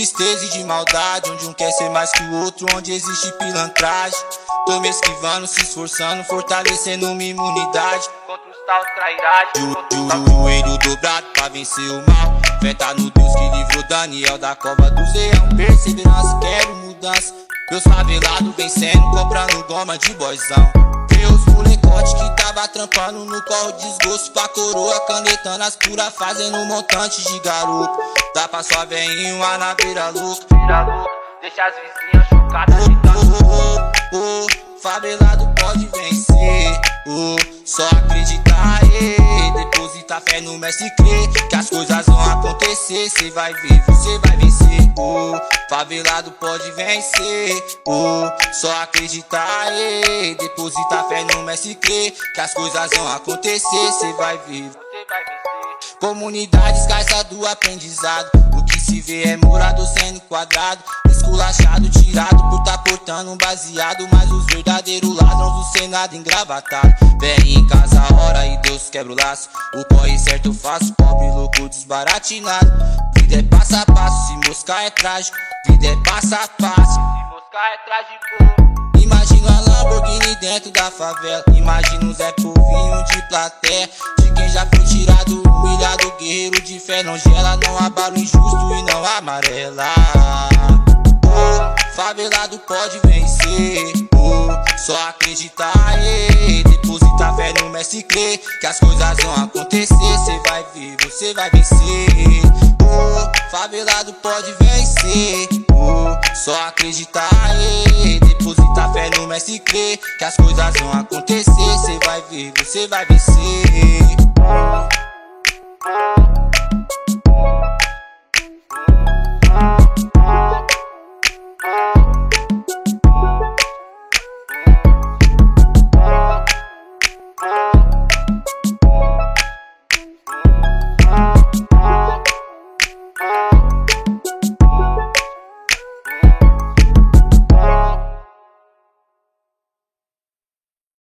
tristeza e de maldade, onde um quer ser mais que o outro, onde existe pilantragem. Tô me esquivando, se esforçando, fortalecendo minha imunidade. Contra os tal trairagem. Joelho dobrado pra vencer o mal. Fé tá no Deus que livrou Daniel da cova do Zeão. Perseverança, quero mudança. Meus favelados vencendo, comprando goma de boizão. Meus molecote que tava trampando no corro desgosto pra coroa, canetando as puras, fazendo um montante de garoto. Dá pra sua veinho lá na beira louca. Vira deixa as vizinhas chocadas. Oh, oh, oh, favelado pode vencer. Só acreditar, eh, depositar fé no mestre crer que as coisas vão acontecer. Cê vai ver, você vai vencer. Favelado pode vencer. Só acreditar, eh, depositar fé no mestre crer que as coisas vão acontecer. Cê vai ver. Você vai vencer. Comunidade escassa do aprendizado. O que se vê é morador sendo quadrado. Esculachado, tirado por tá portando um baseado. Mas os verdadeiros ladrões do Senado engravatado. Vem em casa hora e Deus quebra o laço. O corre certo faço, pobre louco desbaratinado. Vida é passo a passo, se moscar é trágico. Vida é passo a passo. Se moscar é trágico. Imagina a Lamborghini dentro da favela. Imagina um Zé Povinho de plateia. De quem já foi tirado, humilhado, guerreiro de fé. Não gela, não abala injusto e não amarela. Oh, favelado pode vencer. Oh, só acreditar, eh, depositar fé no mestre crer que as coisas vão acontecer. Cê vai ver, você vai vencer. Oh, favelado pode vencer. Oh, só acreditar, eh, depositar fé no mestre crer que as coisas vão acontecer. Cê vai ver, você vai vencer.